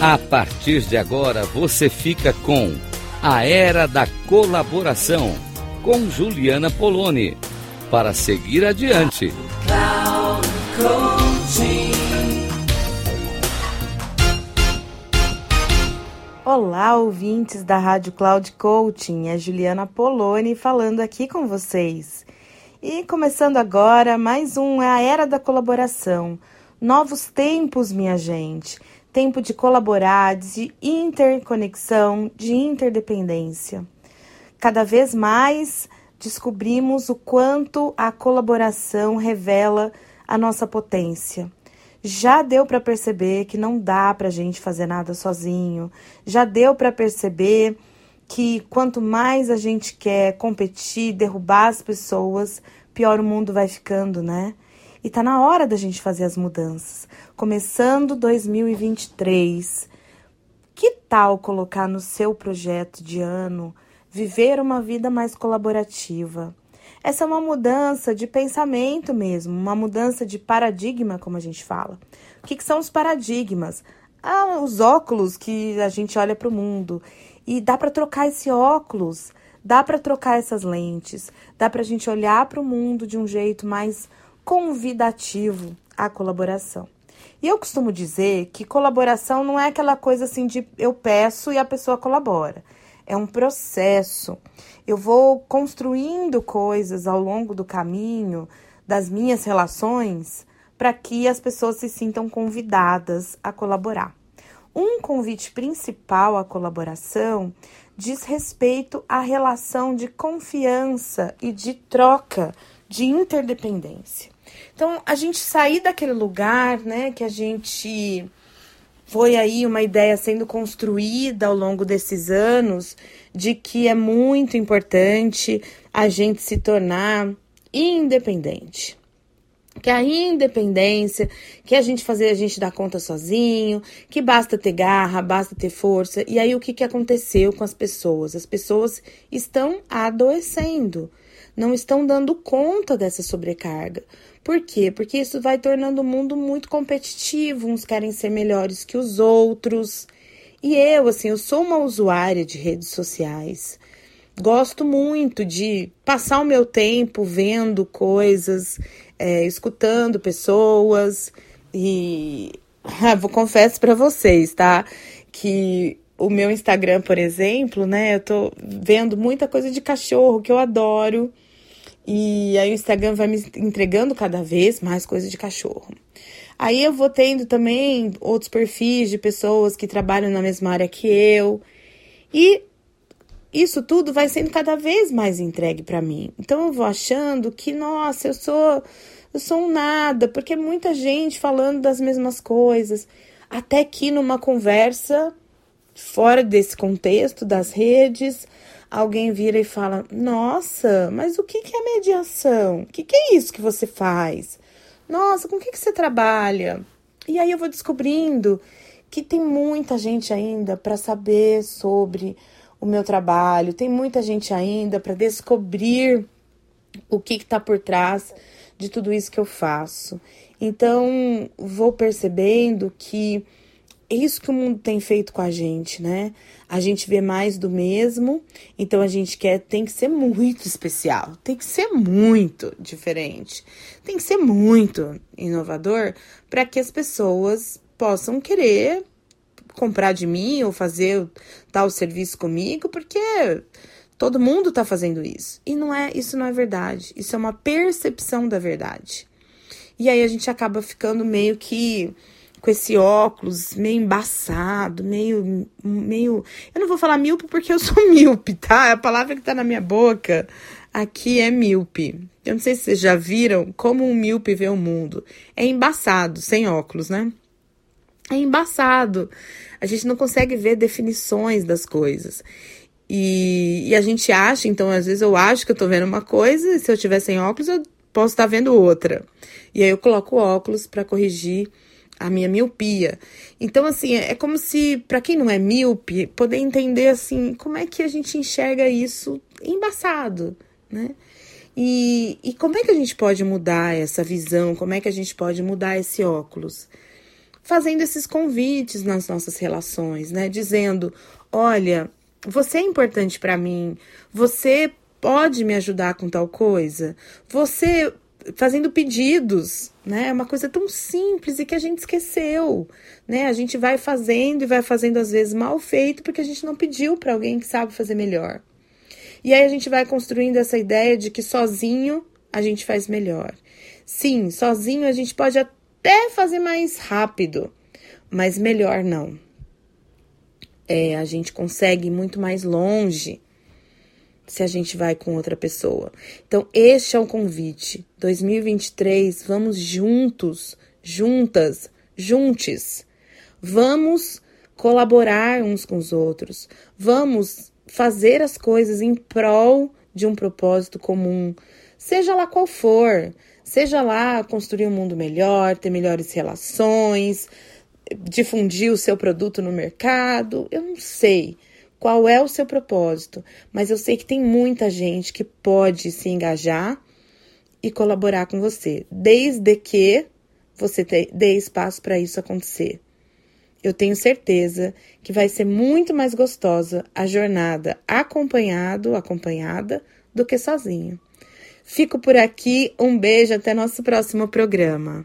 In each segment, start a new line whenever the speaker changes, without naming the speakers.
A partir de agora você fica com A Era da Colaboração com Juliana Poloni para seguir adiante.
Olá, ouvintes da Rádio Cloud Coaching. É Juliana Poloni falando aqui com vocês. E começando agora, mais um a Era da Colaboração. Novos tempos, minha gente. Tempo de colaborar, de interconexão, de interdependência. Cada vez mais descobrimos o quanto a colaboração revela a nossa potência. Já deu para perceber que não dá para a gente fazer nada sozinho. Já deu para perceber que quanto mais a gente quer competir, derrubar as pessoas, pior o mundo vai ficando, né? E tá na hora da gente fazer as mudanças. Começando 2023. Que tal colocar no seu projeto de ano viver uma vida mais colaborativa? Essa é uma mudança de pensamento mesmo, uma mudança de paradigma, como a gente fala. O que, que são os paradigmas? Ah, os óculos que a gente olha para o mundo. E dá para trocar esse óculos, dá para trocar essas lentes, dá para a gente olhar para o mundo de um jeito mais convidativo à colaboração. E eu costumo dizer que colaboração não é aquela coisa assim de eu peço e a pessoa colabora. É um processo. Eu vou construindo coisas ao longo do caminho das minhas relações para que as pessoas se sintam convidadas a colaborar. Um convite principal à colaboração diz respeito à relação de confiança e de troca, de interdependência. Então, a gente sair daquele lugar, né, que a gente foi aí uma ideia sendo construída ao longo desses anos de que é muito importante a gente se tornar independente. Que a independência, que a gente fazer a gente dar conta sozinho, que basta ter garra, basta ter força. E aí o que, que aconteceu com as pessoas? As pessoas estão adoecendo, não estão dando conta dessa sobrecarga. Por quê? Porque isso vai tornando o mundo muito competitivo, uns querem ser melhores que os outros. E eu, assim, eu sou uma usuária de redes sociais. Gosto muito de passar o meu tempo vendo coisas, é, escutando pessoas e vou confesso para vocês, tá? Que o meu Instagram, por exemplo, né? Eu tô vendo muita coisa de cachorro que eu adoro. E aí o Instagram vai me entregando cada vez mais coisa de cachorro. Aí eu vou tendo também outros perfis de pessoas que trabalham na mesma área que eu. E isso tudo vai sendo cada vez mais entregue para mim. Então eu vou achando que, nossa, eu sou eu sou um nada, porque é muita gente falando das mesmas coisas. Até que numa conversa fora desse contexto das redes, alguém vira e fala: Nossa, mas o que, que é mediação? O que, que é isso que você faz? Nossa, com o que, que você trabalha? E aí eu vou descobrindo que tem muita gente ainda para saber sobre o meu trabalho, tem muita gente ainda para descobrir o que está por trás de tudo isso que eu faço. Então, vou percebendo que é isso que o mundo tem feito com a gente, né? A gente vê mais do mesmo, então a gente quer, tem que ser muito especial, tem que ser muito diferente, tem que ser muito inovador para que as pessoas possam querer comprar de mim ou fazer tal serviço comigo, porque todo mundo está fazendo isso. E não é, isso não é verdade. Isso é uma percepção da verdade. E aí a gente acaba ficando meio que com esse óculos meio embaçado, meio. meio. Eu não vou falar míope porque eu sou míope, tá? A palavra que tá na minha boca aqui é míope. Eu não sei se vocês já viram como um míope vê o mundo. É embaçado, sem óculos, né? É embaçado. A gente não consegue ver definições das coisas. E, e, a gente acha, então, às vezes eu acho que eu tô vendo uma coisa, e se eu tiver sem óculos, eu posso estar vendo outra. E aí eu coloco óculos para corrigir a minha miopia. Então, assim, é como se, para quem não é míope, poder entender, assim, como é que a gente enxerga isso embaçado, né? E, e como é que a gente pode mudar essa visão? Como é que a gente pode mudar esse óculos? fazendo esses convites nas nossas relações, né? Dizendo: olha, você é importante para mim, você pode me ajudar com tal coisa, você fazendo pedidos, né? É uma coisa tão simples e que a gente esqueceu, né? A gente vai fazendo e vai fazendo às vezes mal feito porque a gente não pediu para alguém que sabe fazer melhor. E aí a gente vai construindo essa ideia de que sozinho a gente faz melhor. Sim, sozinho a gente pode até fazer mais rápido, mas melhor não. É, a gente consegue ir muito mais longe se a gente vai com outra pessoa. Então, este é o convite. 2023, vamos juntos, juntas, juntes. Vamos colaborar uns com os outros. Vamos fazer as coisas em prol de um propósito comum, seja lá qual for. Seja lá construir um mundo melhor, ter melhores relações, difundir o seu produto no mercado, eu não sei qual é o seu propósito, mas eu sei que tem muita gente que pode se engajar e colaborar com você, desde que você dê espaço para isso acontecer. Eu tenho certeza que vai ser muito mais gostosa a jornada acompanhado, acompanhada, do que sozinho. Fico por aqui, um beijo, até nosso próximo programa.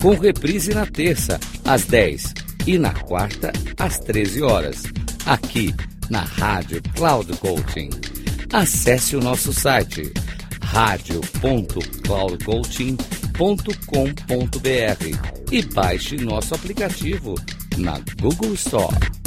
com reprise na terça, às 10 e na quarta, às 13 horas, aqui na Rádio Cloud Coaching. Acesse o nosso site radio.cloudcoaching.com.br e baixe nosso aplicativo na Google Store.